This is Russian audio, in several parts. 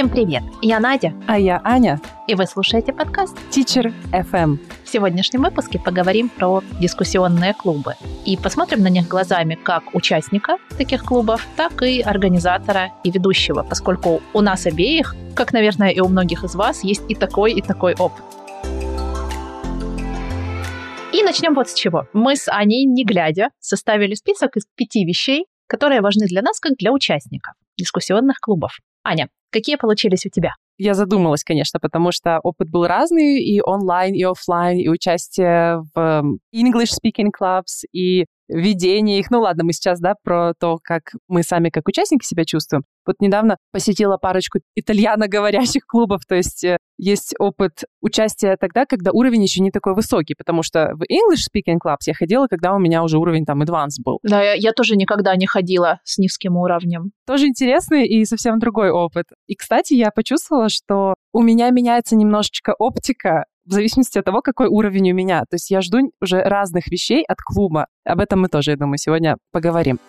Всем привет! Я Надя. А я Аня. И вы слушаете подкаст Teacher FM. В сегодняшнем выпуске поговорим про дискуссионные клубы и посмотрим на них глазами как участника таких клубов, так и организатора и ведущего, поскольку у нас обеих, как, наверное, и у многих из вас, есть и такой, и такой опыт. И начнем вот с чего. Мы с Аней, не глядя, составили список из пяти вещей, которые важны для нас, как для участников дискуссионных клубов. Аня, какие получились у тебя? Я задумалась, конечно, потому что опыт был разный, и онлайн, и офлайн, и участие в English speaking clubs, и ведение их. Ну ладно, мы сейчас, да, про то, как мы сами как участники себя чувствуем. Вот недавно посетила парочку итальяно-говорящих клубов, то есть э, есть опыт участия тогда, когда уровень еще не такой высокий, потому что в English Speaking Clubs я ходила, когда у меня уже уровень там advanced был. Да, я, я тоже никогда не ходила с низким уровнем. Тоже интересный и совсем другой опыт. И, кстати, я почувствовала, что у меня меняется немножечко оптика в зависимости от того, какой уровень у меня. То есть я жду уже разных вещей от клуба. Об этом мы тоже, я думаю, сегодня поговорим.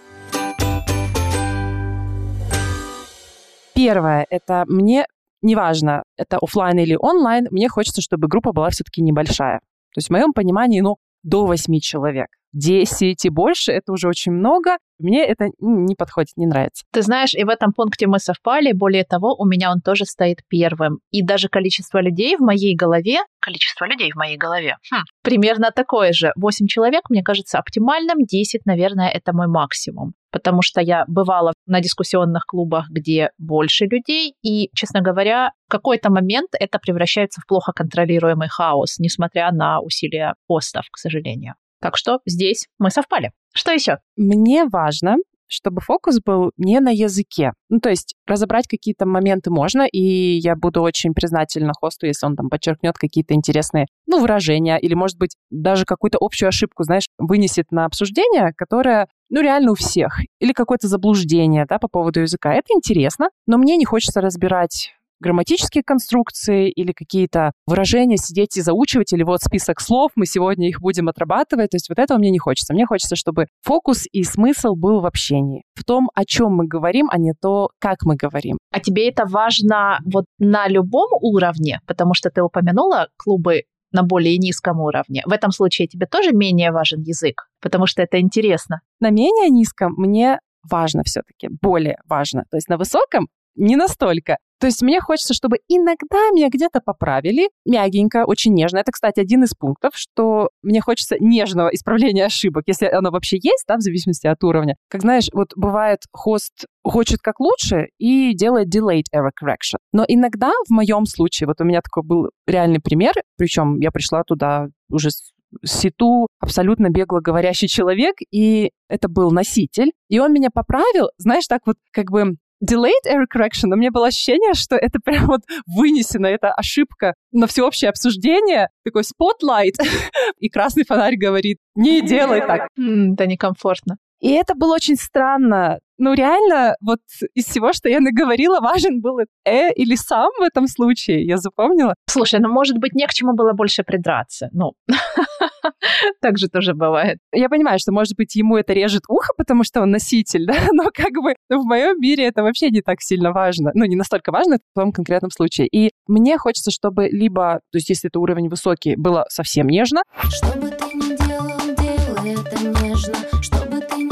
Первое, это мне неважно, это офлайн или онлайн, мне хочется, чтобы группа была все-таки небольшая. То есть в моем понимании, ну, до 8 человек. 10 и больше, это уже очень много. Мне это не подходит, не нравится. Ты знаешь, и в этом пункте мы совпали. Более того, у меня он тоже стоит первым. И даже количество людей в моей голове, количество людей в моей голове, хм, примерно такое же. 8 человек, мне кажется, оптимальным. 10, наверное, это мой максимум. Потому что я бывала на дискуссионных клубах, где больше людей, и, честно говоря, в какой-то момент это превращается в плохо контролируемый хаос, несмотря на усилия постов, к сожалению. Так что здесь мы совпали. Что еще? Мне важно, чтобы фокус был не на языке. Ну, то есть разобрать какие-то моменты можно, и я буду очень признательна хосту, если он там подчеркнет какие-то интересные, ну, выражения, или, может быть, даже какую-то общую ошибку, знаешь, вынесет на обсуждение, которое, ну, реально у всех. Или какое-то заблуждение, да, по поводу языка. Это интересно, но мне не хочется разбирать грамматические конструкции или какие-то выражения сидеть и заучивать, или вот список слов, мы сегодня их будем отрабатывать. То есть вот этого мне не хочется. Мне хочется, чтобы фокус и смысл был в общении, в том, о чем мы говорим, а не то, как мы говорим. А тебе это важно вот на любом уровне, потому что ты упомянула клубы на более низком уровне. В этом случае тебе тоже менее важен язык, потому что это интересно. На менее низком мне важно все-таки, более важно. То есть на высоком не настолько. То есть мне хочется, чтобы иногда меня где-то поправили, мягенько, очень нежно. Это, кстати, один из пунктов, что мне хочется нежного исправления ошибок, если оно вообще есть, да, в зависимости от уровня. Как знаешь, вот бывает хост хочет как лучше и делает delayed error correction. Но иногда в моем случае, вот у меня такой был реальный пример, причем я пришла туда уже с ситу абсолютно бегло говорящий человек, и это был носитель, и он меня поправил, знаешь, так вот как бы delayed error correction, но у меня было ощущение, что это прям вот вынесено, это ошибка на всеобщее обсуждение, такой spotlight, и красный фонарь говорит, не делай так. Это некомфортно. И это было очень странно. Ну, реально, вот из всего, что я наговорила, важен был «э» или «сам» в этом случае. Я запомнила. Слушай, ну, может быть, не к чему было больше придраться. Ну, так же тоже бывает. Я понимаю, что, может быть, ему это режет ухо, потому что он носитель, да, но как бы в моем мире это вообще не так сильно важно. Ну, не настолько важно в том конкретном случае. И мне хочется, чтобы либо, то есть если это уровень высокий, было совсем нежно. Что бы ты ни делал, делай это нежно.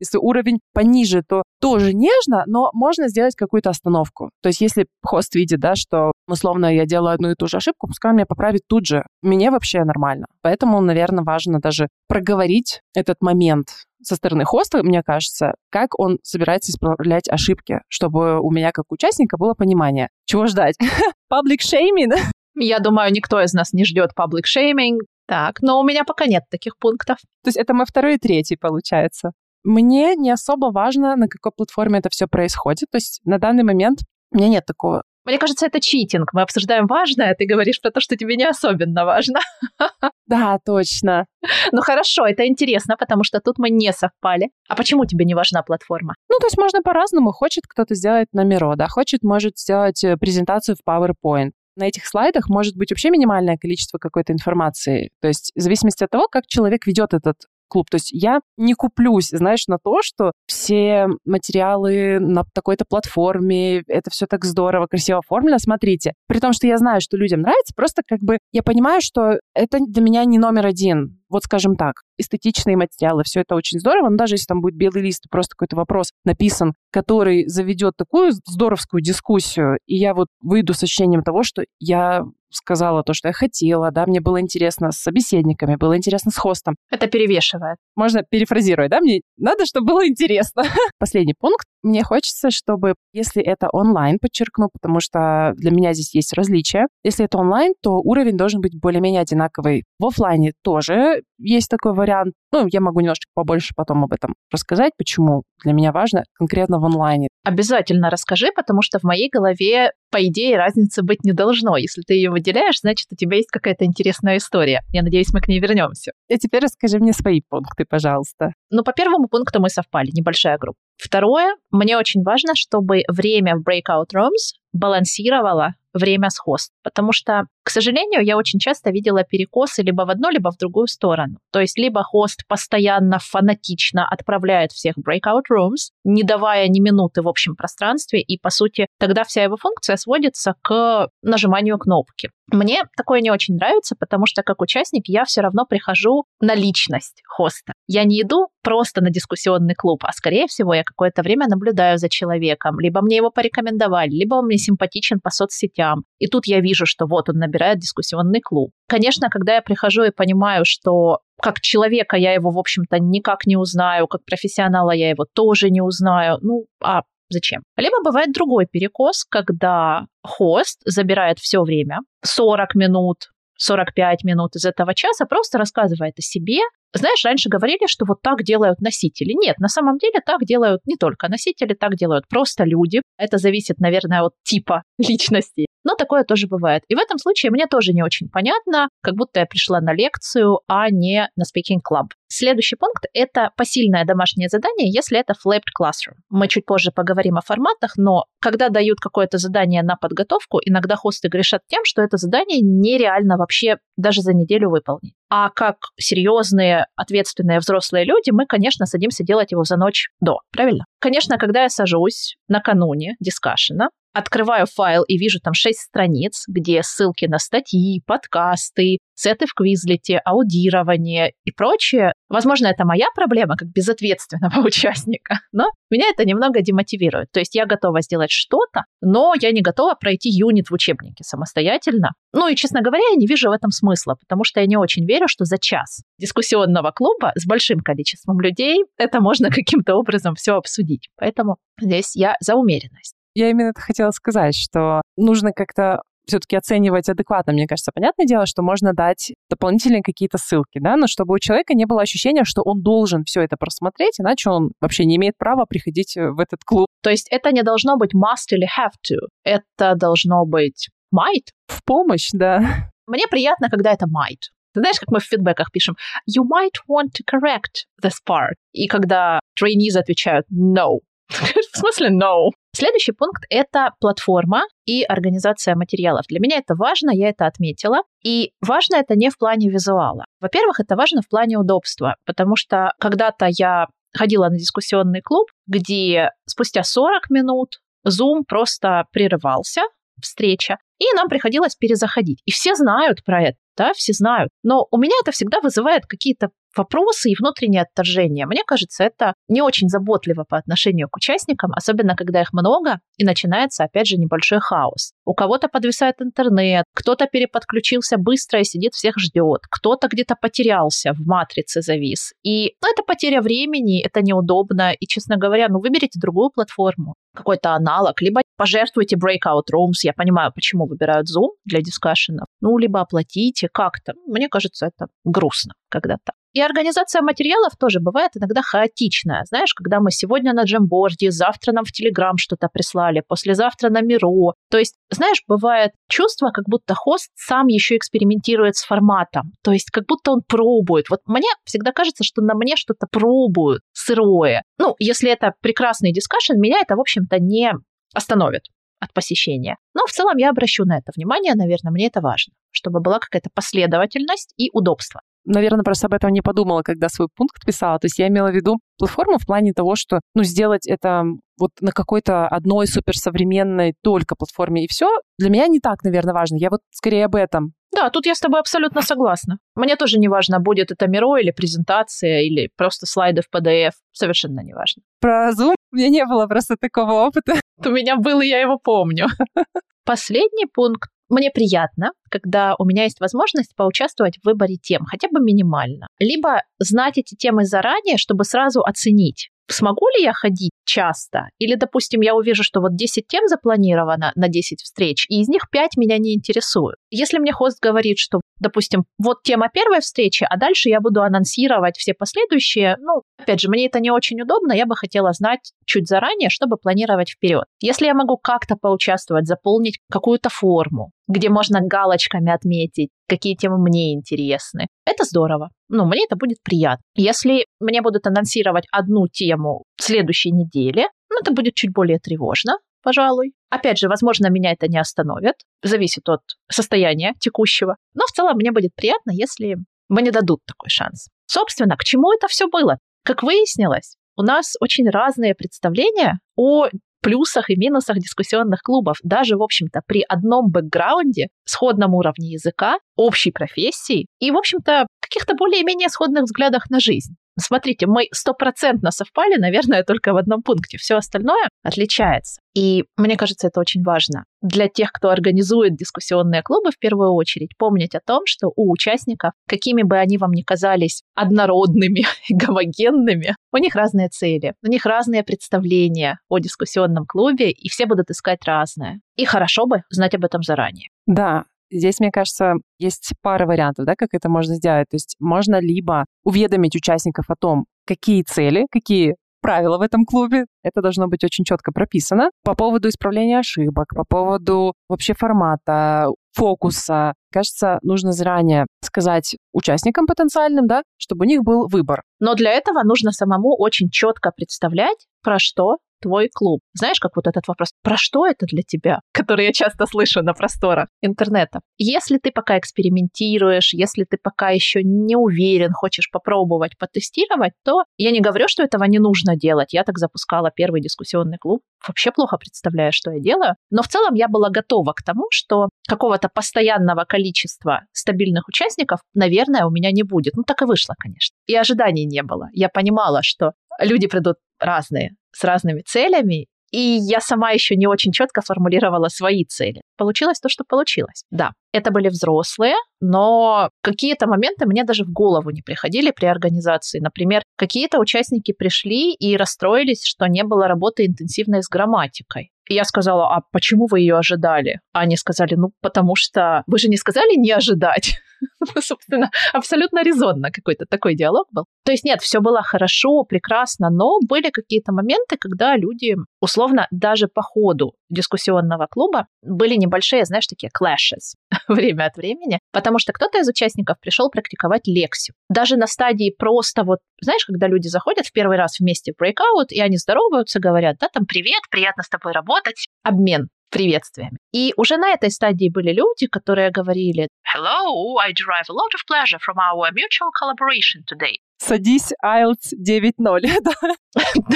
Если уровень пониже, то тоже нежно, но можно сделать какую-то остановку. То есть если хост видит, да, что условно я делаю одну и ту же ошибку, пускай он меня поправит тут же. Мне вообще нормально. Поэтому, наверное, важно даже проговорить этот момент со стороны хоста, мне кажется, как он собирается исправлять ошибки, чтобы у меня как участника было понимание, чего ждать. Public shaming? Я думаю, никто из нас не ждет public shaming. Так, но у меня пока нет таких пунктов. То есть это мой второй и третий, получается. Мне не особо важно, на какой платформе это все происходит. То есть на данный момент у меня нет такого. Мне кажется, это читинг. Мы обсуждаем важное, а ты говоришь про то, что тебе не особенно важно. Да, точно. Ну хорошо, это интересно, потому что тут мы не совпали. А почему тебе не важна платформа? Ну, то есть можно по-разному. Хочет кто-то сделать на Миро, да, хочет, может сделать э, презентацию в PowerPoint на этих слайдах может быть вообще минимальное количество какой-то информации. То есть в зависимости от того, как человек ведет этот клуб. То есть я не куплюсь, знаешь, на то, что все материалы на такой-то платформе, это все так здорово, красиво оформлено. Смотрите, при том, что я знаю, что людям нравится, просто как бы я понимаю, что это для меня не номер один вот скажем так, эстетичные материалы, все это очень здорово, но даже если там будет белый лист, просто какой-то вопрос написан, который заведет такую здоровскую дискуссию, и я вот выйду с ощущением того, что я сказала то, что я хотела, да, мне было интересно с собеседниками, было интересно с хостом. Это перевешивает. Можно перефразировать, да, мне надо, чтобы было интересно. Последний пункт. Мне хочется, чтобы, если это онлайн, подчеркну, потому что для меня здесь есть различия, если это онлайн, то уровень должен быть более-менее одинаковый. В офлайне тоже есть такой вариант. Ну, я могу немножечко побольше потом об этом рассказать, почему для меня важно конкретно в онлайне. Обязательно расскажи, потому что в моей голове, по идее, разницы быть не должно. Если ты ее выделяешь, значит, у тебя есть какая-то интересная история. Я надеюсь, мы к ней вернемся. И теперь расскажи мне свои пункты, пожалуйста. Ну, по первому пункту мы совпали, небольшая группа. Второе, мне очень важно, чтобы время в breakout rooms балансировало время с хост. Потому что, к сожалению, я очень часто видела перекосы либо в одну, либо в другую сторону. То есть либо хост постоянно фанатично отправляет всех в breakout rooms, не давая ни минуты в общем пространстве, и, по сути, тогда вся его функция сводится к нажиманию кнопки. Мне такое не очень нравится, потому что как участник я все равно прихожу на личность хоста. Я не иду просто на дискуссионный клуб, а скорее всего я какое-то время наблюдаю за человеком, либо мне его порекомендовали, либо он мне симпатичен по соцсетям. И тут я вижу, что вот он набирает дискуссионный клуб. Конечно, когда я прихожу и понимаю, что как человека я его, в общем-то, никак не узнаю, как профессионала я его тоже не узнаю, ну, а Зачем? Либо бывает другой перекос, когда хост забирает все время, 40 минут, 45 минут из этого часа, просто рассказывает о себе. Знаешь, раньше говорили, что вот так делают носители. Нет, на самом деле так делают не только носители, так делают просто люди. Это зависит, наверное, от типа личности. Но такое тоже бывает. И в этом случае мне тоже не очень понятно, как будто я пришла на лекцию, а не на speaking club. Следующий пункт — это посильное домашнее задание, если это flipped classroom. Мы чуть позже поговорим о форматах, но когда дают какое-то задание на подготовку, иногда хосты грешат тем, что это задание нереально вообще даже за неделю выполнить. А как серьезные, ответственные взрослые люди, мы, конечно, садимся делать его за ночь до, правильно? Конечно, когда я сажусь накануне дискашена, открываю файл и вижу там шесть страниц, где ссылки на статьи, подкасты, сеты в Квизлете, аудирование и прочее. Возможно, это моя проблема как безответственного участника, но меня это немного демотивирует. То есть я готова сделать что-то, но я не готова пройти юнит в учебнике самостоятельно. Ну и, честно говоря, я не вижу в этом смысла, потому что я не очень верю, что за час дискуссионного клуба с большим количеством людей это можно каким-то образом все обсудить. Поэтому здесь я за умеренность. Я именно это хотела сказать, что нужно как-то все-таки оценивать адекватно. Мне кажется, понятное дело, что можно дать дополнительные какие-то ссылки, да, но чтобы у человека не было ощущения, что он должен все это просмотреть, иначе он вообще не имеет права приходить в этот клуб. То есть это не должно быть must или have to, это должно быть might. В помощь, да. Мне приятно, когда это might. Ты знаешь, как мы в фидбэках пишем, you might want to correct this part. И когда trainees отвечают no, в смысле no? Следующий пункт — это платформа и организация материалов. Для меня это важно, я это отметила. И важно это не в плане визуала. Во-первых, это важно в плане удобства, потому что когда-то я ходила на дискуссионный клуб, где спустя 40 минут Zoom просто прерывался, встреча, и нам приходилось перезаходить. И все знают про это, да, все знают. Но у меня это всегда вызывает какие-то вопросы и внутреннее отторжение. Мне кажется, это не очень заботливо по отношению к участникам, особенно когда их много, и начинается, опять же, небольшой хаос. У кого-то подвисает интернет, кто-то переподключился быстро и сидит, всех ждет, кто-то где-то потерялся, в матрице завис. И ну, это потеря времени, это неудобно, и, честно говоря, ну, выберите другую платформу, какой-то аналог, либо пожертвуйте breakout rooms, я понимаю, почему выбирают Zoom для дискашенов, ну, либо оплатите как-то. Мне кажется, это грустно когда-то. И организация материалов тоже бывает иногда хаотичная. Знаешь, когда мы сегодня на джемборде, завтра нам в Телеграм что-то прислали, послезавтра на Миро. То есть, знаешь, бывает чувство, как будто хост сам еще экспериментирует с форматом. То есть, как будто он пробует. Вот мне всегда кажется, что на мне что-то пробуют сырое. Ну, если это прекрасный дискашн, меня это, в общем-то, не остановит от посещения. Но в целом я обращу на это внимание, наверное, мне это важно, чтобы была какая-то последовательность и удобство. Наверное, просто об этом не подумала, когда свой пункт писала. То есть я имела в виду платформу в плане того, что, ну, сделать это вот на какой-то одной суперсовременной только платформе и все, для меня не так, наверное, важно. Я вот скорее об этом. Да, тут я с тобой абсолютно согласна. Мне тоже не важно, будет это Миро или презентация, или просто слайды в PDF. Совершенно не важно. Про Zoom у меня не было просто такого опыта. У меня был, и я его помню. Последний пункт. Мне приятно, когда у меня есть возможность поучаствовать в выборе тем, хотя бы минимально. Либо знать эти темы заранее, чтобы сразу оценить, смогу ли я ходить часто? Или, допустим, я увижу, что вот 10 тем запланировано на 10 встреч, и из них 5 меня не интересуют. Если мне хост говорит, что, допустим, вот тема первой встречи, а дальше я буду анонсировать все последующие, ну, опять же, мне это не очень удобно, я бы хотела знать чуть заранее, чтобы планировать вперед. Если я могу как-то поучаствовать, заполнить какую-то форму, где можно галочками отметить, какие темы мне интересны. Это здорово. Ну, мне это будет приятно. Если мне будут анонсировать одну тему в следующей неделе, ну, это будет чуть более тревожно, пожалуй. Опять же, возможно, меня это не остановит. Зависит от состояния текущего. Но в целом мне будет приятно, если мне дадут такой шанс. Собственно, к чему это все было? Как выяснилось, у нас очень разные представления о плюсах и минусах дискуссионных клубов. Даже, в общем-то, при одном бэкграунде, сходном уровне языка, общей профессии и, в общем-то, каких-то более-менее сходных взглядах на жизнь. Смотрите, мы стопроцентно совпали, наверное, только в одном пункте. Все остальное отличается. И мне кажется, это очень важно. Для тех, кто организует дискуссионные клубы, в первую очередь, помнить о том, что у участников, какими бы они вам ни казались однородными и гомогенными, у них разные цели, у них разные представления о дискуссионном клубе, и все будут искать разное. И хорошо бы знать об этом заранее. Да, Здесь, мне кажется, есть пара вариантов, да, как это можно сделать. То есть можно либо уведомить участников о том, какие цели, какие правила в этом клубе. Это должно быть очень четко прописано. По поводу исправления ошибок, по поводу вообще формата, фокуса. Кажется, нужно заранее сказать участникам потенциальным, да, чтобы у них был выбор. Но для этого нужно самому очень четко представлять, про что твой клуб. Знаешь, как вот этот вопрос, про что это для тебя, который я часто слышу на просторах интернета. Если ты пока экспериментируешь, если ты пока еще не уверен, хочешь попробовать, потестировать, то я не говорю, что этого не нужно делать. Я так запускала первый дискуссионный клуб. Вообще плохо представляю, что я делаю. Но в целом я была готова к тому, что какого-то постоянного количества стабильных участников, наверное, у меня не будет. Ну, так и вышло, конечно. И ожиданий не было. Я понимала, что люди придут разные, с разными целями, и я сама еще не очень четко формулировала свои цели. Получилось то, что получилось. Да, это были взрослые, но какие-то моменты мне даже в голову не приходили при организации. Например, какие-то участники пришли и расстроились, что не было работы интенсивной с грамматикой. И я сказала, а почему вы ее ожидали? А они сказали, ну, потому что вы же не сказали не ожидать. Ну, собственно, абсолютно резонно какой-то такой диалог был. То есть нет, все было хорошо, прекрасно, но были какие-то моменты, когда люди, условно, даже по ходу дискуссионного клуба были небольшие, знаешь, такие clashes время от времени, потому что кто-то из участников пришел практиковать лексику. Даже на стадии просто вот, знаешь, когда люди заходят в первый раз вместе в breakout, и они здороваются, говорят, да, там, привет, приятно с тобой работать, обмен приветствиями. И уже на этой стадии были люди, которые говорили «Hello, I derive a lot of pleasure from our mutual collaboration today». Садись, IELTS 9.0.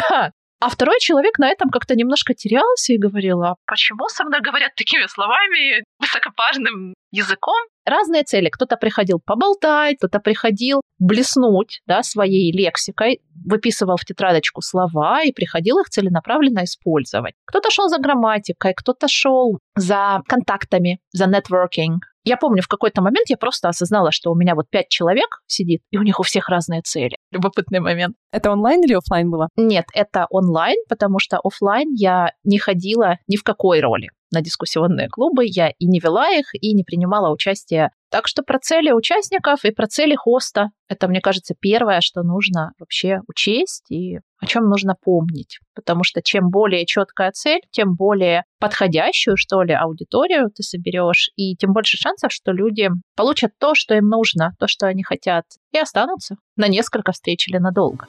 да, а второй человек на этом как-то немножко терялся и говорил, а почему со мной говорят такими словами, высокопарным языком? Разные цели. Кто-то приходил поболтать, кто-то приходил блеснуть да, своей лексикой, выписывал в тетрадочку слова и приходил их целенаправленно использовать. Кто-то шел за грамматикой, кто-то шел за контактами, за networking, я помню, в какой-то момент я просто осознала, что у меня вот пять человек сидит, и у них у всех разные цели. Любопытный момент. Это онлайн или офлайн было? Нет, это онлайн, потому что офлайн я не ходила ни в какой роли на дискуссионные клубы, я и не вела их, и не принимала участие. Так что про цели участников и про цели хоста — это, мне кажется, первое, что нужно вообще учесть и о чем нужно помнить. Потому что чем более четкая цель, тем более подходящую, что ли, аудиторию ты соберешь, и тем больше шансов, что люди получат то, что им нужно, то, что они хотят, и останутся на несколько встреч или надолго.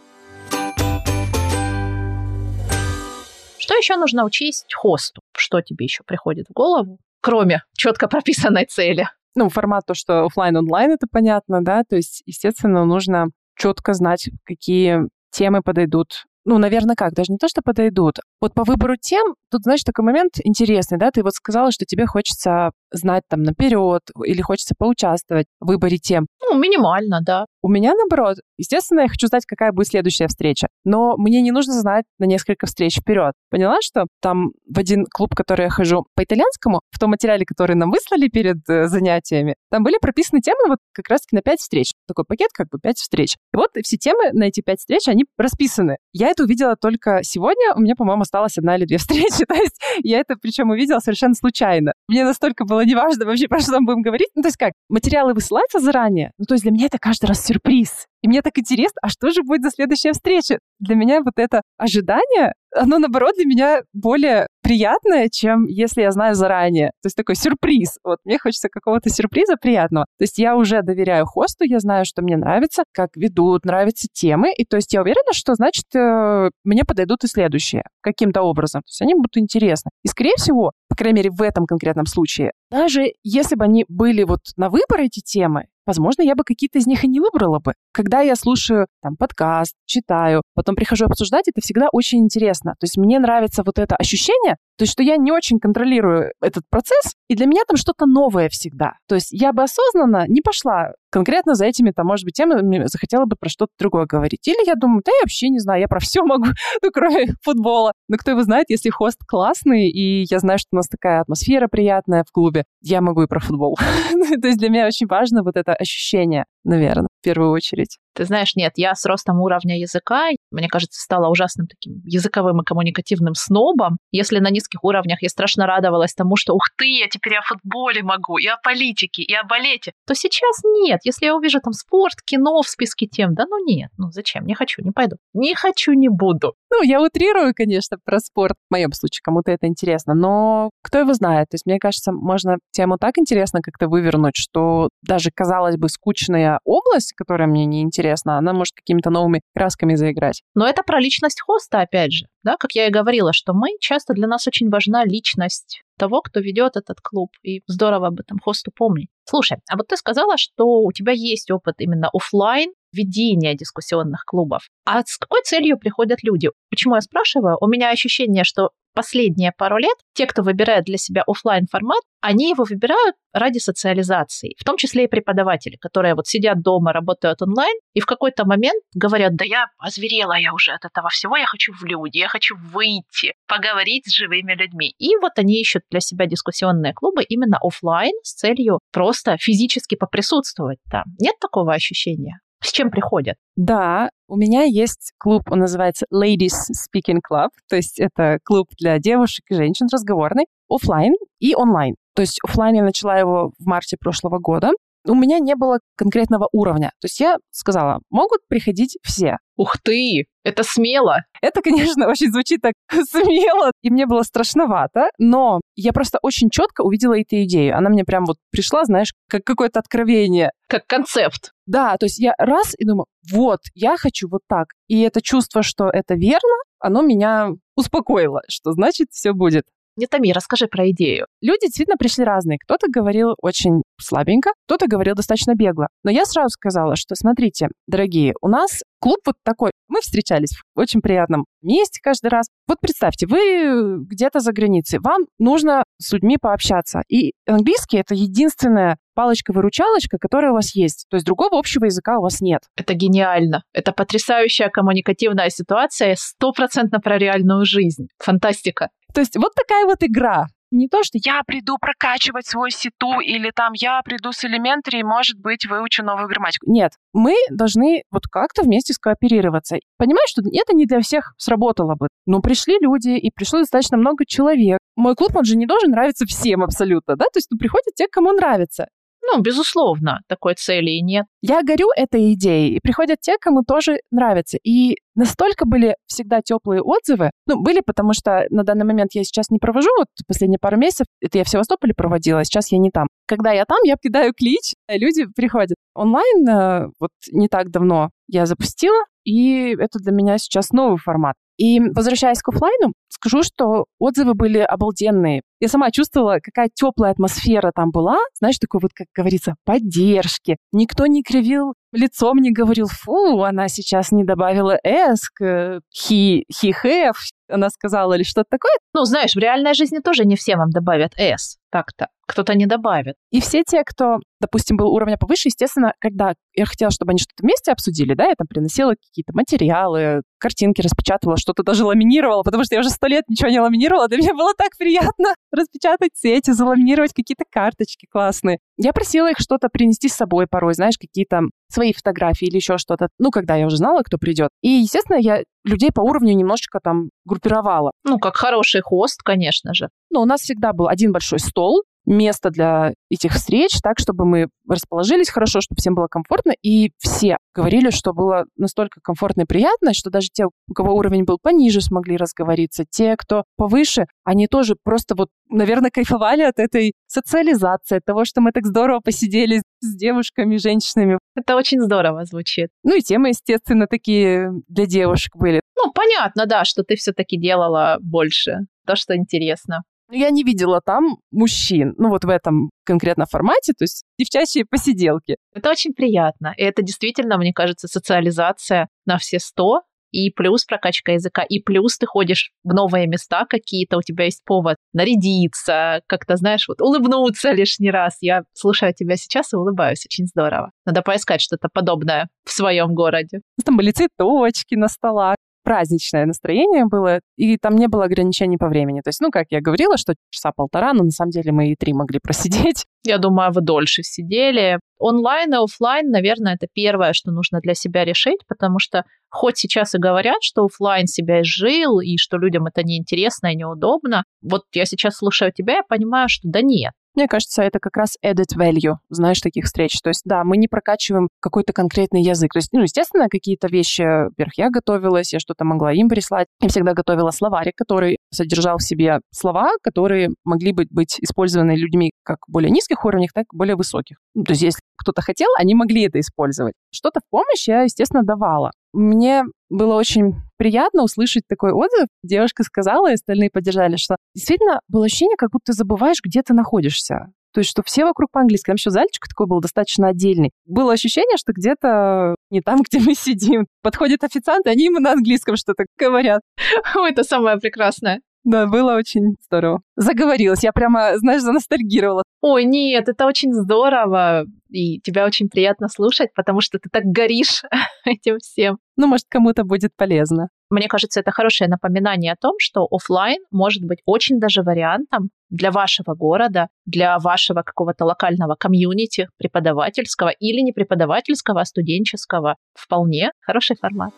Что еще нужно учесть хосту? Что тебе еще приходит в голову, кроме четко прописанной цели? Ну, формат то, что офлайн онлайн это понятно, да, то есть, естественно, нужно четко знать, какие темы подойдут ну, наверное, как, даже не то, что подойдут. Вот по выбору тем, тут, знаешь, такой момент интересный, да, ты вот сказала, что тебе хочется знать там наперед или хочется поучаствовать в выборе тем. Ну, минимально, да. У меня, наоборот, естественно, я хочу знать, какая будет следующая встреча, но мне не нужно знать на несколько встреч вперед. Поняла, что там в один клуб, который я хожу по итальянскому, в том материале, который нам выслали перед э, занятиями, там были прописаны темы вот как раз-таки на пять встреч. Такой пакет, как бы пять встреч. И вот все темы на эти пять встреч, они расписаны. Я это увидела только сегодня. У меня, по-моему, осталось одна или две встречи. То есть я это причем увидела совершенно случайно. Мне настолько было неважно вообще, про что мы будем говорить. Ну, то есть как, материалы высылаются заранее. Ну, то есть для меня это каждый раз сюрприз. И мне так интересно, а что же будет за следующая встреча? Для меня вот это ожидание, оно, наоборот, для меня более приятное, чем если я знаю заранее. То есть такой сюрприз. Вот мне хочется какого-то сюрприза приятного. То есть я уже доверяю хосту, я знаю, что мне нравится, как ведут, нравятся темы. И то есть я уверена, что, значит, э, мне подойдут и следующие каким-то образом. То есть они будут интересны. И, скорее всего, по крайней мере, в этом конкретном случае, даже если бы они были вот на выбор эти темы, возможно, я бы какие-то из них и не выбрала бы. Когда я слушаю там подкаст, читаю, потом прихожу обсуждать, это всегда очень интересно. То есть мне нравится вот это ощущение, то есть что я не очень контролирую этот процесс, и для меня там что-то новое всегда. То есть я бы осознанно не пошла конкретно за этими, там, может быть, темами захотела бы про что-то другое говорить. Или я думаю, да я вообще не знаю, я про все могу, ну, кроме футбола. Но кто его знает, если хост классный, и я знаю, что у нас такая атмосфера приятная в клубе, я могу и про футбол. То есть для меня очень важно вот это ощущение наверное, в первую очередь. Ты знаешь, нет, я с ростом уровня языка, мне кажется, стала ужасным таким языковым и коммуникативным снобом. Если на низких уровнях я страшно радовалась тому, что ух ты, я теперь о футболе могу, и о политике, и о балете, то сейчас нет. Если я увижу там спорт, кино в списке тем, да ну нет, ну зачем, не хочу, не пойду. Не хочу, не буду. Ну, я утрирую, конечно, про спорт. В моем случае кому-то это интересно, но кто его знает? То есть, мне кажется, можно тему так интересно как-то вывернуть, что даже, казалось бы, скучная область, которая мне не интересна, она может какими-то новыми красками заиграть. Но это про личность хоста, опять же. Да, как я и говорила, что мы часто для нас очень важна личность того, кто ведет этот клуб. И здорово об этом хосту помнить. Слушай, а вот ты сказала, что у тебя есть опыт именно офлайн ведения дискуссионных клубов. А с какой целью приходят люди? Почему я спрашиваю? У меня ощущение, что последние пару лет те, кто выбирает для себя офлайн формат, они его выбирают ради социализации, в том числе и преподаватели, которые вот сидят дома, работают онлайн, и в какой-то момент говорят, да я озверела я уже от этого всего, я хочу в люди, я хочу выйти, поговорить с живыми людьми. И вот они ищут для себя дискуссионные клубы именно офлайн с целью просто физически поприсутствовать там. Нет такого ощущения? С чем приходят? Да, у меня есть клуб, он называется Ladies Speaking Club, то есть это клуб для девушек и женщин разговорный, офлайн и онлайн. То есть офлайн я начала его в марте прошлого года, у меня не было конкретного уровня. То есть я сказала, могут приходить все. Ух ты, это смело. Это, конечно, очень звучит так смело, и мне было страшновато, но я просто очень четко увидела эту идею. Она мне прям вот пришла, знаешь, как какое-то откровение. Как концепт. Да, то есть я раз и думаю, вот, я хочу вот так. И это чувство, что это верно, оно меня успокоило, что значит все будет. Не томи, расскажи про идею. Люди действительно пришли разные. Кто-то говорил очень слабенько, кто-то говорил достаточно бегло. Но я сразу сказала, что смотрите, дорогие, у нас клуб вот такой. Мы встречались в очень приятном месте каждый раз. Вот представьте, вы где-то за границей, вам нужно с людьми пообщаться. И английский — это единственная палочка-выручалочка, которая у вас есть. То есть другого общего языка у вас нет. Это гениально. Это потрясающая коммуникативная ситуация, стопроцентно про реальную жизнь. Фантастика. То есть вот такая вот игра. Не то, что я приду прокачивать свой ситу или там я приду с элементари и, может быть, выучу новую грамматику. Нет, мы должны вот как-то вместе скооперироваться. Понимаешь, что это не для всех сработало бы. Но пришли люди, и пришло достаточно много человек. Мой клуб, он же не должен нравиться всем абсолютно, да? То есть ну, приходят те, кому нравится. Ну, безусловно, такой цели и нет. Я горю этой идеей, и приходят те, кому тоже нравится. И настолько были всегда теплые отзывы. Ну, были, потому что на данный момент я сейчас не провожу, вот последние пару месяцев, это я в Севастополе проводила, а сейчас я не там. Когда я там, я кидаю клич, и люди приходят. Онлайн э, вот не так давно я запустила, и это для меня сейчас новый формат. И возвращаясь к офлайну, скажу, что отзывы были обалденные. Я сама чувствовала, какая теплая атмосфера там была, знаешь, такой вот, как говорится, поддержки. Никто не кривил лицом, не говорил, фу, она сейчас не добавила «с» к «he», «he have», она сказала, или что-то такое. Ну, знаешь, в реальной жизни тоже не все вам добавят «s» так-то. Кто-то не добавит. И все те, кто, допустим, был уровня повыше, естественно, когда я хотела, чтобы они что-то вместе обсудили, да, я там приносила какие-то материалы, картинки распечатывала, что-то даже ламинировала, потому что я уже сто лет ничего не ламинировала, для меня было так приятно распечатать сети, заламинировать какие-то карточки классные. Я просила их что-то принести с собой порой, знаешь, какие-то свои фотографии или еще что-то. Ну, когда я уже знала, кто придет. И, естественно, я людей по уровню немножечко там группировала. Ну, как хороший хост, конечно же. Но у нас всегда был один большой стол, место для этих встреч, так, чтобы мы расположились хорошо, чтобы всем было комфортно. И все говорили, что было настолько комфортно и приятно, что даже те, у кого уровень был пониже, смогли разговориться. Те, кто повыше, они тоже просто вот, наверное, кайфовали от этой социализации, от того, что мы так здорово посидели с девушками, женщинами. Это очень здорово звучит. Ну и темы, естественно, такие для девушек были. Ну, понятно, да, что ты все-таки делала больше. То, что интересно. Я не видела там мужчин, ну вот в этом конкретно формате, то есть девчачьи посиделки. Это очень приятно. И это действительно, мне кажется, социализация на все сто, и плюс прокачка языка, и плюс ты ходишь в новые места какие-то, у тебя есть повод нарядиться, как-то, знаешь, вот улыбнуться лишний раз. Я слушаю тебя сейчас и улыбаюсь, очень здорово. Надо поискать что-то подобное в своем городе. Там были цветочки на столах, праздничное настроение было, и там не было ограничений по времени. То есть, ну, как я говорила, что часа полтора, но на самом деле мы и три могли просидеть. Я думаю, вы дольше сидели. Онлайн и офлайн, наверное, это первое, что нужно для себя решить, потому что хоть сейчас и говорят, что офлайн себя изжил, и что людям это неинтересно и неудобно, вот я сейчас слушаю тебя, я понимаю, что да нет, мне кажется, это как раз added value, знаешь, таких встреч. То есть, да, мы не прокачиваем какой-то конкретный язык. То есть, ну, естественно, какие-то вещи, во-первых, я готовилась, я что-то могла им прислать. Я всегда готовила словарик, который содержал в себе слова, которые могли быть, быть использованы людьми как более низких уровнях, так и более высоких. Ну, то есть, если кто-то хотел, они могли это использовать. Что-то в помощь я, естественно, давала. Мне было очень приятно услышать такой отзыв. Девушка сказала, и остальные поддержали, что действительно было ощущение, как будто забываешь, где ты находишься. То есть, что все вокруг по-английски. Там еще зальчик такой был достаточно отдельный. Было ощущение, что где-то не там, где мы сидим. Подходит официант, и они ему на английском что-то говорят. Ой, это самое прекрасное. Да, было очень здорово. Заговорилась, я прямо, знаешь, заностальгировала. Ой, нет, это очень здорово, и тебя очень приятно слушать, потому что ты так горишь этим всем. Ну, может, кому-то будет полезно. Мне кажется, это хорошее напоминание о том, что офлайн может быть очень даже вариантом для вашего города, для вашего какого-то локального комьюнити, преподавательского или не преподавательского, а студенческого. Вполне хороший формат.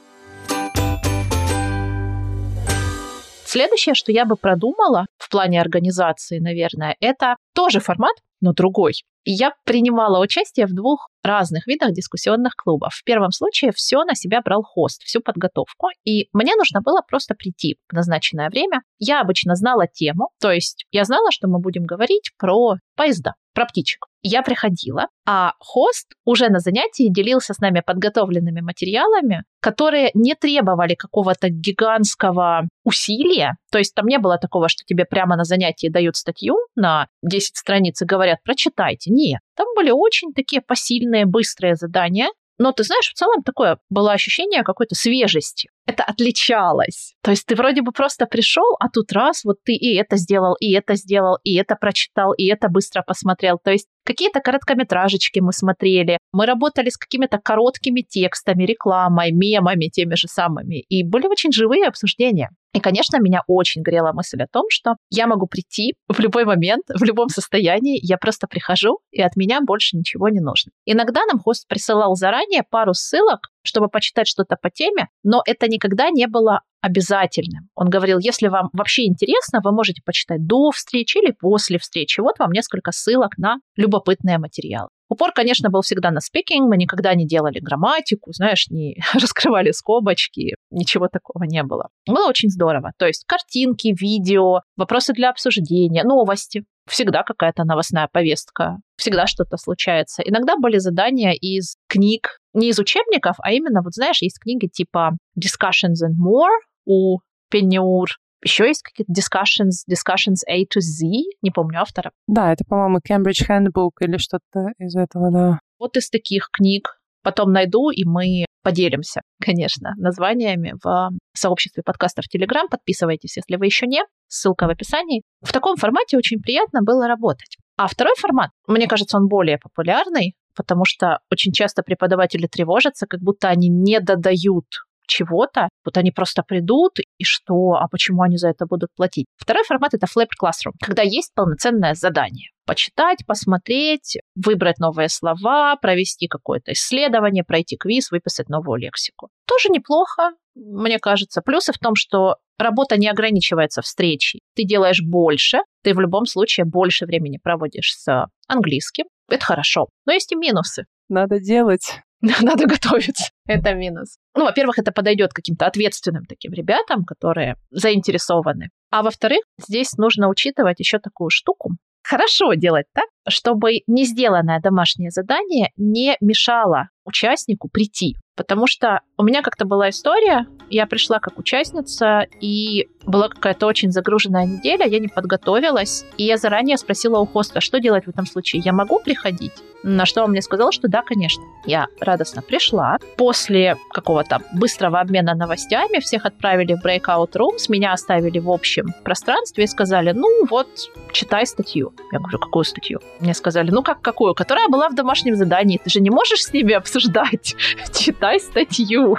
Следующее, что я бы продумала в плане организации, наверное, это тоже формат, но другой. Я принимала участие в двух разных видах дискуссионных клубов. В первом случае все на себя брал хост, всю подготовку, и мне нужно было просто прийти в назначенное время. Я обычно знала тему, то есть я знала, что мы будем говорить про поезда, про птичек. Я приходила, а хост уже на занятии делился с нами подготовленными материалами, которые не требовали какого-то гигантского усилия. То есть там не было такого, что тебе прямо на занятии дают статью на 10 страниц и говорят «прочитайте». Нет, там были очень такие посильные, быстрые задания, но ты знаешь, в целом такое было ощущение какой-то свежести. Это отличалось. То есть ты вроде бы просто пришел, а тут раз, вот ты и это сделал, и это сделал, и это прочитал, и это быстро посмотрел. То есть какие-то короткометражечки мы смотрели, мы работали с какими-то короткими текстами, рекламой, мемами теми же самыми, и были очень живые обсуждения. И, конечно, меня очень грела мысль о том, что я могу прийти в любой момент, в любом состоянии, я просто прихожу, и от меня больше ничего не нужно. Иногда нам хост присылал заранее пару ссылок, чтобы почитать что-то по теме, но это никогда не было обязательным. Он говорил, если вам вообще интересно, вы можете почитать до встречи или после встречи. Вот вам несколько ссылок на любопытные материалы. Упор, конечно, был всегда на спикинг. Мы никогда не делали грамматику, знаешь, не раскрывали скобочки, ничего такого не было. Было очень здорово. То есть картинки, видео, вопросы для обсуждения, новости. Всегда какая-то новостная повестка, всегда что-то случается. Иногда были задания из книг, не из учебников, а именно, вот знаешь, есть книги типа Discussions and More у Пенниур, Еще есть какие-то discussions, discussions A to Z, не помню автора. Да, это, по-моему, Cambridge Handbook или что-то из этого, да. Вот из таких книг. Потом найду, и мы поделимся, конечно, названиями в сообществе подкастов Telegram. Подписывайтесь, если вы еще не. Ссылка в описании. В таком формате очень приятно было работать. А второй формат, мне кажется, он более популярный, потому что очень часто преподаватели тревожатся, как будто они не додают чего-то, вот они просто придут, и что, а почему они за это будут платить? Второй формат — это flipped classroom, когда есть полноценное задание. Почитать, посмотреть, выбрать новые слова, провести какое-то исследование, пройти квиз, выписать новую лексику. Тоже неплохо, мне кажется. Плюсы в том, что работа не ограничивается встречей. Ты делаешь больше, ты в любом случае больше времени проводишь с английским. Это хорошо. Но есть и минусы. Надо делать. Надо готовиться. Это минус. Ну, во-первых, это подойдет каким-то ответственным таким ребятам, которые заинтересованы. А во-вторых, здесь нужно учитывать еще такую штуку. Хорошо делать так, чтобы не сделанное домашнее задание не мешало участнику прийти. Потому что у меня как-то была история, я пришла как участница, и была какая-то очень загруженная неделя, я не подготовилась, и я заранее спросила у хоста, что делать в этом случае, я могу приходить? На что он мне сказал, что да, конечно. Я радостно пришла. После какого-то быстрого обмена новостями всех отправили в breakout rooms, меня оставили в общем пространстве и сказали, ну вот, читай статью. Я говорю, какую статью? Мне сказали, ну как какую? Которая была в домашнем задании. Ты же не можешь с ними обсуждать. Читай статью.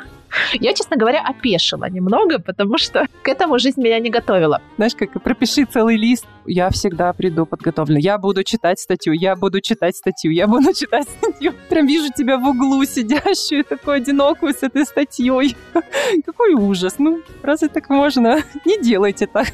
Я, честно говоря, опешила немного, потому что к этому жизнь меня не готовила. Знаешь, как пропиши целый лист. Я всегда приду подготовлена. Я буду читать статью, я буду читать статью, я буду читать статью. Прям вижу тебя в углу сидящую, такую одинокую с этой статьей. Какой ужас. Ну, разве так можно? Не делайте так.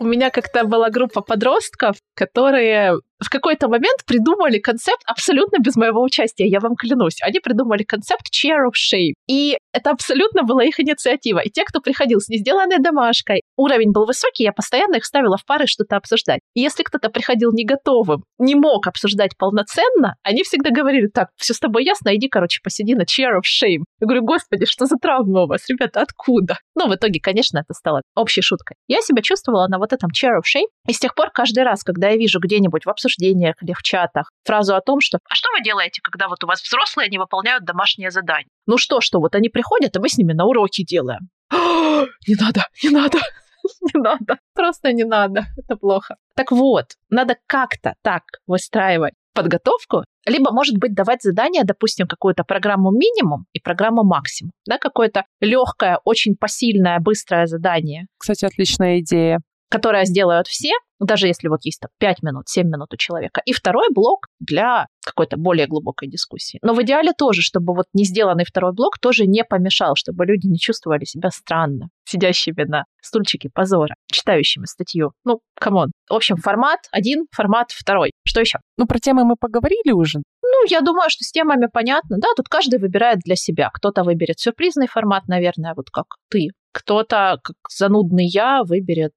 У меня как-то была группа подростков, которые в какой-то момент придумали концепт абсолютно без моего участия, я вам клянусь. Они придумали концепт chair of shame. И это абсолютно была их инициатива. И те, кто приходил с несделанной домашкой, уровень был высокий, я постоянно их ставила в пары что-то обсуждать. И если кто-то приходил не готовым, не мог обсуждать полноценно, они всегда говорили, так, все с тобой ясно, иди, короче, посиди на chair of shame. Я говорю, господи, что за травма у вас, ребята, откуда? Ну, в итоге, конечно, это стало общей шуткой. Я себя чувствовала на вот этом chair of shame, и с тех пор каждый раз, когда я вижу где-нибудь в обсуждениях или в чатах фразу о том, что «А что вы делаете, когда вот у вас взрослые не выполняют домашнее задание?» Ну что, что, вот они приходят, и мы с ними на уроки делаем. Не надо, не надо, не надо, просто не надо, это плохо. Так вот, надо как-то так выстраивать подготовку, либо, может быть, давать задание, допустим, какую-то программу минимум и программу максимум, да, какое-то легкое, очень посильное, быстрое задание. Кстати, отличная идея которое сделают все, даже если вот есть там 5 минут, 7 минут у человека. И второй блок для какой-то более глубокой дискуссии. Но в идеале тоже, чтобы вот не сделанный второй блок тоже не помешал, чтобы люди не чувствовали себя странно, сидящими на стульчике позора, читающими статью. Ну, come on. В общем, формат один, формат второй. Что еще? Ну, про темы мы поговорили уже. Ну, я думаю, что с темами понятно. Да, тут каждый выбирает для себя. Кто-то выберет сюрпризный формат, наверное, вот как ты. Кто-то, как занудный я, выберет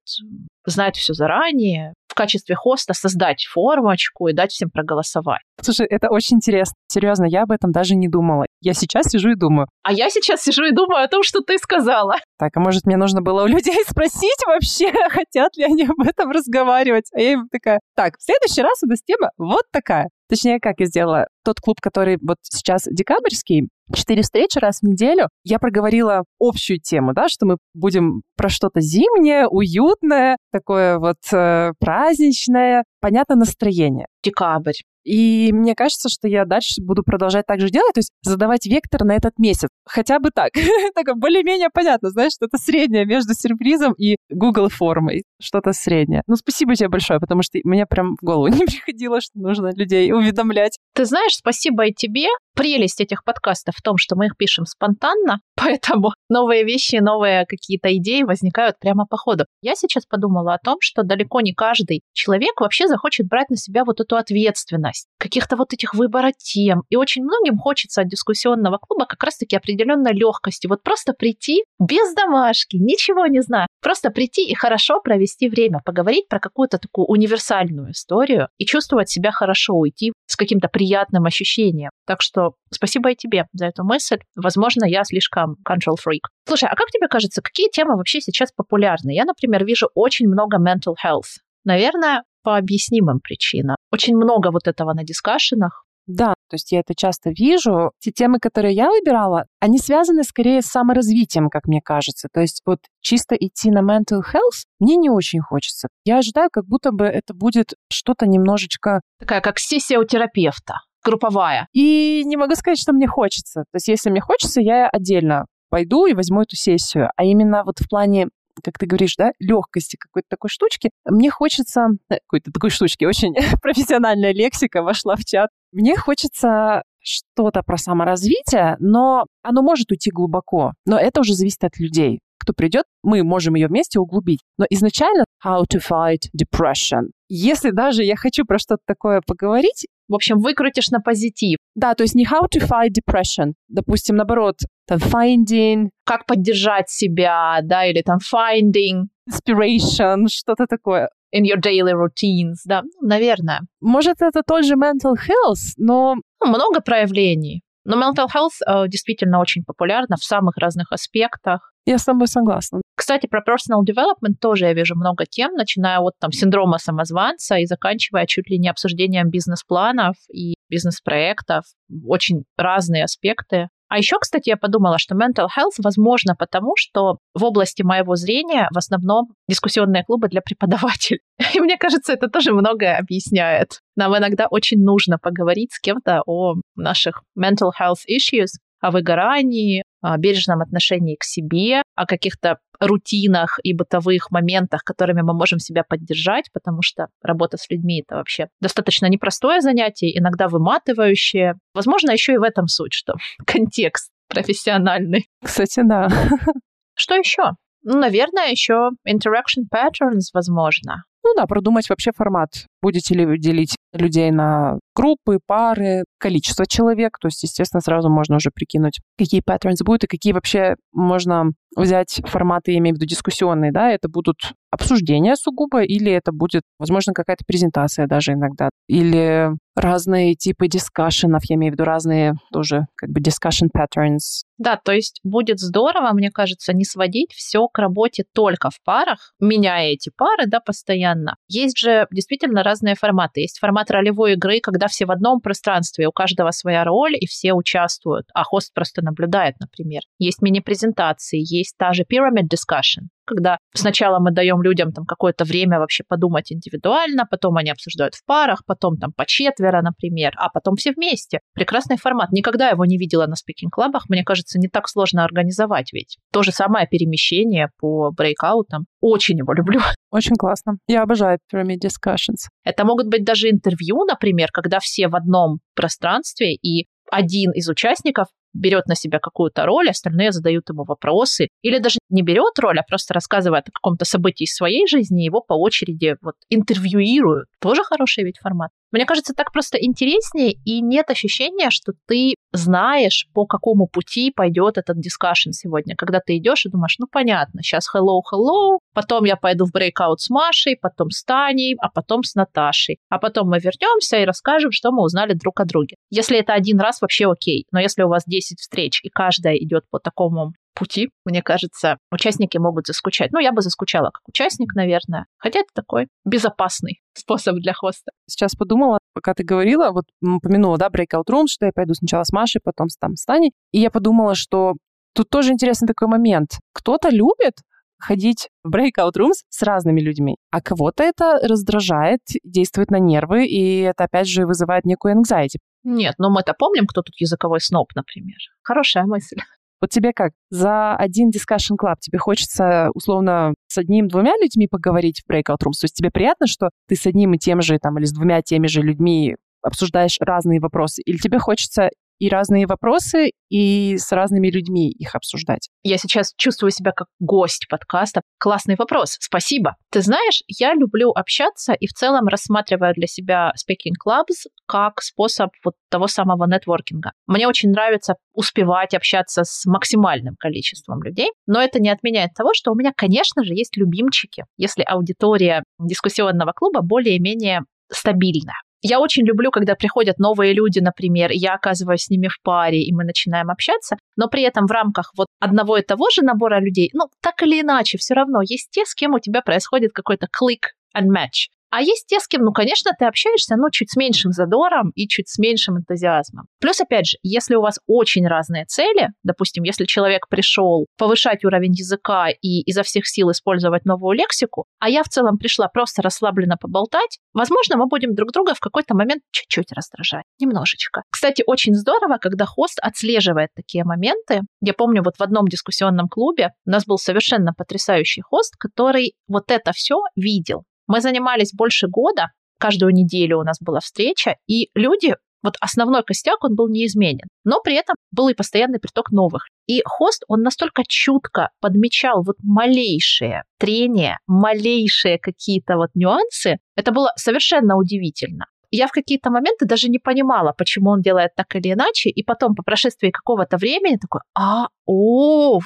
знать все заранее, в качестве хоста создать формочку и дать всем проголосовать. Слушай, это очень интересно. Серьезно, я об этом даже не думала. Я сейчас сижу и думаю. А я сейчас сижу и думаю о том, что ты сказала. Так, а может, мне нужно было у людей спросить вообще, хотят ли они об этом разговаривать? А я им такая, так, в следующий раз у нас тема вот такая. Точнее, как я сделала. Тот клуб, который вот сейчас декабрьский, четыре встречи раз в неделю, я проговорила общую тему, да, что мы будем про что-то зимнее, уютное, такое вот э, праздничное, понятно настроение. Декабрь. И мне кажется, что я дальше буду продолжать так же делать, то есть задавать вектор на этот месяц. Хотя бы так. так более-менее понятно, знаешь, что-то среднее между сюрпризом и Google формой. Что-то среднее. Ну, спасибо тебе большое, потому что мне прям в голову не приходило, что нужно людей уведомлять. Ты знаешь, спасибо и тебе. Прелесть этих подкастов в том, что мы их пишем спонтанно, поэтому новые вещи, новые какие-то идеи возникают прямо по ходу. Я сейчас подумала о том, что далеко не каждый человек вообще захочет брать на себя вот эту ответственность, каких-то вот этих выбора тем. И очень многим хочется от дискуссионного клуба как раз-таки определенной легкости. Вот просто прийти без домашки, ничего не знаю. Просто прийти и хорошо провести провести время, поговорить про какую-то такую универсальную историю и чувствовать себя хорошо, уйти с каким-то приятным ощущением. Так что спасибо и тебе за эту мысль. Возможно, я слишком control freak. Слушай, а как тебе кажется, какие темы вообще сейчас популярны? Я, например, вижу очень много mental health. Наверное, по объяснимым причинам. Очень много вот этого на дискашенах. Да, то есть я это часто вижу. Те темы, которые я выбирала, они связаны скорее с саморазвитием, как мне кажется. То есть вот чисто идти на mental health мне не очень хочется. Я ожидаю, как будто бы это будет что-то немножечко... Такая, как сессия у терапевта, групповая. И не могу сказать, что мне хочется. То есть если мне хочется, я отдельно пойду и возьму эту сессию. А именно вот в плане как ты говоришь, да, легкости какой-то такой штучки. Мне хочется э, какой-то такой штучки, очень профессиональная лексика вошла в чат. Мне хочется что-то про саморазвитие, но оно может уйти глубоко. Но это уже зависит от людей. Кто придет, мы можем ее вместе углубить. Но изначально how to fight depression. Если даже я хочу про что-то такое поговорить, в общем, выкрутишь на позитив. Да, то есть не how to fight depression. Допустим, наоборот, там finding. Как поддержать себя, да, или там finding. Inspiration, что-то такое. In your daily routines, да, ну, наверное. Может, это тот же mental health, но... Ну, много проявлений. Но mental health э, действительно очень популярна в самых разных аспектах. Я с тобой согласна. Кстати, про personal development тоже я вижу много тем, начиная от там синдрома самозванца и заканчивая чуть ли не обсуждением бизнес-планов и бизнес-проектов. Очень разные аспекты. А еще, кстати, я подумала, что mental health возможно потому, что в области моего зрения в основном дискуссионные клубы для преподавателей. И мне кажется, это тоже многое объясняет. Нам иногда очень нужно поговорить с кем-то о наших mental health issues, о выгорании, о бережном отношении к себе, о каких-то рутинах и бытовых моментах, которыми мы можем себя поддержать, потому что работа с людьми это вообще достаточно непростое занятие, иногда выматывающее. Возможно, еще и в этом суть, что контекст профессиональный. Кстати, да. Что еще? Ну, наверное, еще interaction patterns, возможно. Ну да, продумать вообще формат. Будете ли вы делить людей на группы, пары, количество человек. То есть, естественно, сразу можно уже прикинуть, какие patterns будут и какие вообще можно взять форматы, я имею в виду дискуссионные, да, это будут обсуждения сугубо, или это будет, возможно, какая-то презентация даже иногда, или разные типы дискашенов, я имею в виду разные тоже как бы discussion patterns. Да, то есть будет здорово, мне кажется, не сводить все к работе только в парах, меняя эти пары, да, постоянно. Есть же действительно разные форматы. Есть формат ролевой игры, когда все в одном пространстве, у каждого своя роль, и все участвуют, а хост просто наблюдает, например. Есть мини-презентации, есть та же pyramid discussion, когда сначала мы даем людям там какое-то время вообще подумать индивидуально, потом они обсуждают в парах, потом там по четверо, например, а потом все вместе. Прекрасный формат. Никогда его не видела на спикинг-клабах. Мне кажется, не так сложно организовать ведь. То же самое перемещение по брейкаутам. Очень его люблю. Очень классно. Я обожаю pyramid discussions. Это могут быть даже интервью, например, когда все в одном пространстве, и один из участников берет на себя какую-то роль, остальные задают ему вопросы. Или даже не берет роль, а просто рассказывает о каком-то событии из своей жизни, его по очереди вот интервьюируют. Тоже хороший ведь формат. Мне кажется, так просто интереснее, и нет ощущения, что ты знаешь, по какому пути пойдет этот discussion сегодня. Когда ты идешь и думаешь, ну понятно, сейчас hello, hello, потом я пойду в breakout с Машей, потом с Таней, а потом с Наташей. А потом мы вернемся и расскажем, что мы узнали друг о друге. Если это один раз, вообще окей. Но если у вас 10 встреч, и каждая идет по такому пути, мне кажется, участники могут заскучать. Ну, я бы заскучала как участник, наверное. Хотя это такой безопасный способ для хоста. Сейчас подумала, пока ты говорила, вот упомянула, да, breakout room, что я пойду сначала с Машей, потом с, там, с Таней. И я подумала, что тут тоже интересный такой момент. Кто-то любит ходить в breakout rooms с разными людьми, а кого-то это раздражает, действует на нервы, и это, опять же, вызывает некую anxiety. Нет, но мы-то помним, кто тут языковой сноб, например. Хорошая мысль. Вот тебе как? За один discussion club тебе хочется, условно, с одним-двумя людьми поговорить в breakout rooms? То есть тебе приятно, что ты с одним и тем же, там, или с двумя теми же людьми обсуждаешь разные вопросы? Или тебе хочется и разные вопросы, и с разными людьми их обсуждать. Я сейчас чувствую себя как гость подкаста. Классный вопрос. Спасибо. Ты знаешь, я люблю общаться и в целом рассматриваю для себя speaking clubs как способ вот того самого нетворкинга. Мне очень нравится успевать общаться с максимальным количеством людей, но это не отменяет того, что у меня, конечно же, есть любимчики, если аудитория дискуссионного клуба более-менее стабильная. Я очень люблю, когда приходят новые люди, например, я оказываюсь с ними в паре, и мы начинаем общаться, но при этом в рамках вот одного и того же набора людей, ну, так или иначе, все равно есть те, с кем у тебя происходит какой-то click and match. А есть те, с кем, ну, конечно, ты общаешься, но чуть с меньшим задором и чуть с меньшим энтузиазмом. Плюс, опять же, если у вас очень разные цели, допустим, если человек пришел повышать уровень языка и изо всех сил использовать новую лексику, а я в целом пришла просто расслабленно поболтать, возможно, мы будем друг друга в какой-то момент чуть-чуть раздражать, немножечко. Кстати, очень здорово, когда хост отслеживает такие моменты. Я помню, вот в одном дискуссионном клубе у нас был совершенно потрясающий хост, который вот это все видел. Мы занимались больше года, каждую неделю у нас была встреча, и люди вот основной костяк, он был неизменен. Но при этом был и постоянный приток новых. И хост, он настолько чутко подмечал вот малейшие трения, малейшие какие-то вот нюансы. Это было совершенно удивительно. Я в какие-то моменты даже не понимала, почему он делает так или иначе, и потом по прошествии какого-то времени такой, а, о,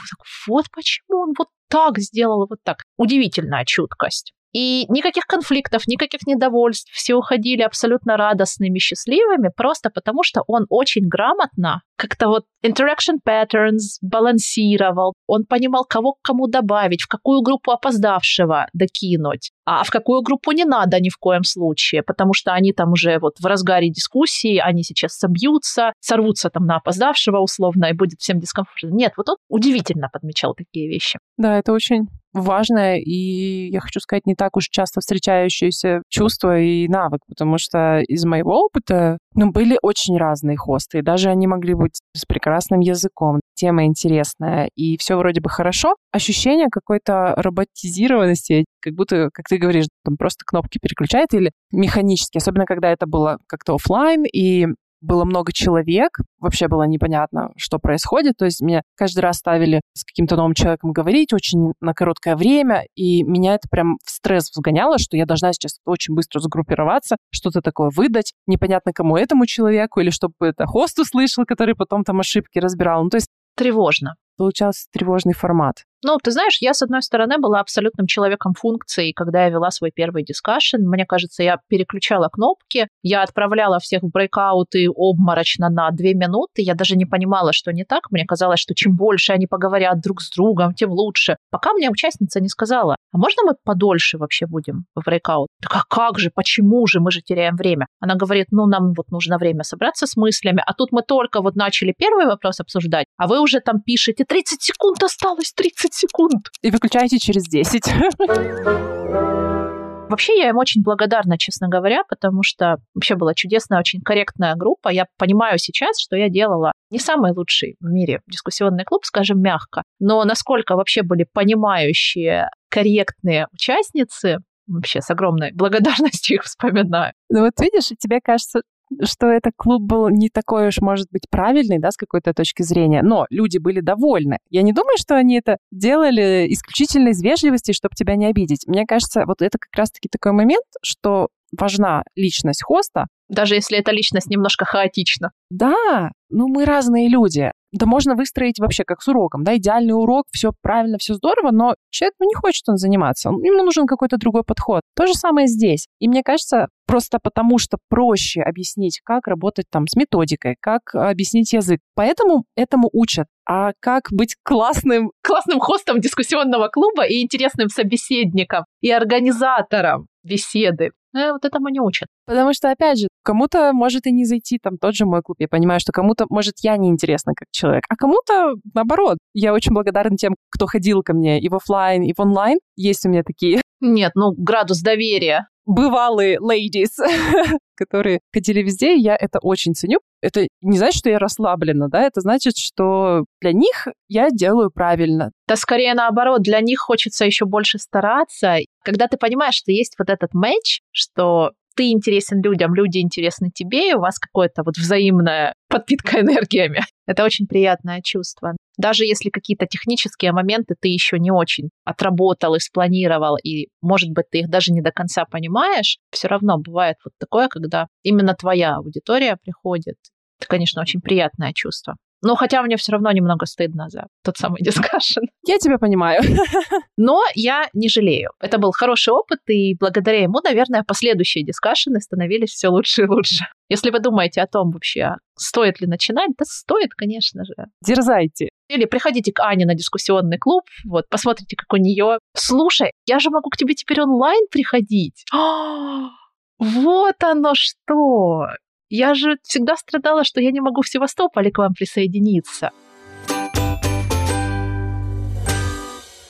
вот почему он вот так сделал, вот так. Удивительная чуткость. И никаких конфликтов, никаких недовольств, все уходили абсолютно радостными, счастливыми, просто потому что он очень грамотно как-то вот interaction patterns балансировал. Он понимал, кого к кому добавить, в какую группу опоздавшего докинуть, а в какую группу не надо ни в коем случае, потому что они там уже вот в разгаре дискуссии, они сейчас собьются, сорвутся там на опоздавшего условно, и будет всем дискомфортно. Нет, вот он удивительно подмечал такие вещи. Да, это очень важное и, я хочу сказать, не так уж часто встречающееся чувство и навык, потому что из моего опыта ну, были очень разные хосты, и даже они могли быть с прекрасным языком, тема интересная, и все вроде бы хорошо. Ощущение какой-то роботизированности, как будто, как ты говоришь, там просто кнопки переключает или механически, особенно когда это было как-то офлайн, и было много человек, вообще было непонятно, что происходит. То есть мне каждый раз ставили с каким-то новым человеком говорить очень на короткое время, и меня это прям в стресс взгоняло, что я должна сейчас очень быстро загруппироваться, что-то такое выдать, непонятно кому этому человеку, или чтобы это хост услышал, который потом там ошибки разбирал. Ну, то есть тревожно. Получался тревожный формат. Ну, ты знаешь, я, с одной стороны, была абсолютным человеком функции, когда я вела свой первый discussion. Мне кажется, я переключала кнопки, я отправляла всех в breakout ы обморочно на две минуты. Я даже не понимала, что не так. Мне казалось, что чем больше они поговорят друг с другом, тем лучше. Пока мне участница не сказала, а можно мы подольше вообще будем в breakout? Так а как же, почему же, мы же теряем время. Она говорит, ну, нам вот нужно время собраться с мыслями, а тут мы только вот начали первый вопрос обсуждать, а вы уже там пишете, 30 секунд осталось, 30 секунд. И выключаете через 10. Вообще я им очень благодарна, честно говоря, потому что вообще была чудесная, очень корректная группа. Я понимаю сейчас, что я делала не самый лучший в мире дискуссионный клуб, скажем мягко, но насколько вообще были понимающие, корректные участницы, вообще с огромной благодарностью их вспоминаю. Ну вот видишь, тебе кажется, что этот клуб был не такой уж, может быть, правильный, да, с какой-то точки зрения, но люди были довольны. Я не думаю, что они это делали исключительно из вежливости, чтобы тебя не обидеть. Мне кажется, вот это как раз-таки такой момент, что важна личность хоста. Даже если эта личность немножко хаотична. Да, ну мы разные люди. Да можно выстроить вообще как с уроком, да, идеальный урок, все правильно, все здорово, но человек, ну, не хочет он заниматься, ему нужен какой-то другой подход. То же самое здесь. И мне кажется, просто потому что проще объяснить, как работать там с методикой, как объяснить язык. Поэтому этому учат. А как быть классным... Классным хостом дискуссионного клуба и интересным собеседником, и организатором беседы. Э, вот этому не учат. Потому что, опять же, кому-то может и не зайти там тот же мой клуб. Я понимаю, что кому-то, может, я неинтересна как человек, а кому-то наоборот. Я очень благодарна тем, кто ходил ко мне и в офлайн, и в онлайн. Есть у меня такие нет, ну, градус доверия бывалые ladies, которые ходили везде, я это очень ценю. Это не значит, что я расслаблена, да, это значит, что для них я делаю правильно. Да скорее наоборот, для них хочется еще больше стараться. Когда ты понимаешь, что есть вот этот матч, что ты интересен людям, люди интересны тебе, и у вас какое-то вот взаимная подпитка энергиями. Это очень приятное чувство. Даже если какие-то технические моменты ты еще не очень отработал и спланировал, и, может быть, ты их даже не до конца понимаешь, все равно бывает вот такое, когда именно твоя аудитория приходит. Это, конечно, очень приятное чувство. Но хотя мне все равно немного стыдно за тот самый дискашн. Я тебя понимаю. Но я не жалею. Это был хороший опыт, и благодаря ему, наверное, последующие дискашены становились все лучше и лучше. Если вы думаете о том вообще, стоит ли начинать, да стоит, конечно же. Дерзайте. Или приходите к Ане на дискуссионный клуб, вот, посмотрите, как у нее. Слушай, я же могу к тебе теперь онлайн приходить. Вот оно что! Я же всегда страдала, что я не могу в Севастополе к вам присоединиться.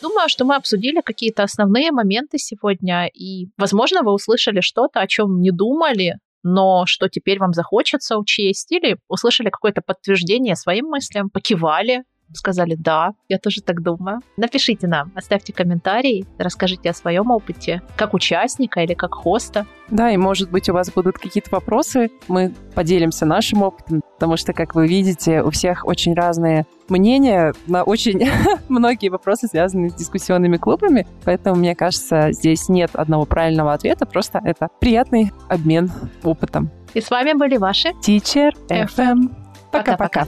Думаю, что мы обсудили какие-то основные моменты сегодня, и, возможно, вы услышали что-то, о чем не думали, но что теперь вам захочется учесть, или услышали какое-то подтверждение своим мыслям, покивали, сказали «да, я тоже так думаю». Напишите нам, оставьте комментарий, расскажите о своем опыте, как участника или как хоста. Да, и может быть у вас будут какие-то вопросы, мы поделимся нашим опытом, потому что, как вы видите, у всех очень разные мнения на очень многие вопросы, связанные с дискуссионными клубами, поэтому, мне кажется, здесь нет одного правильного ответа, просто это приятный обмен опытом. И с вами были ваши Teacher FM. Пока-пока.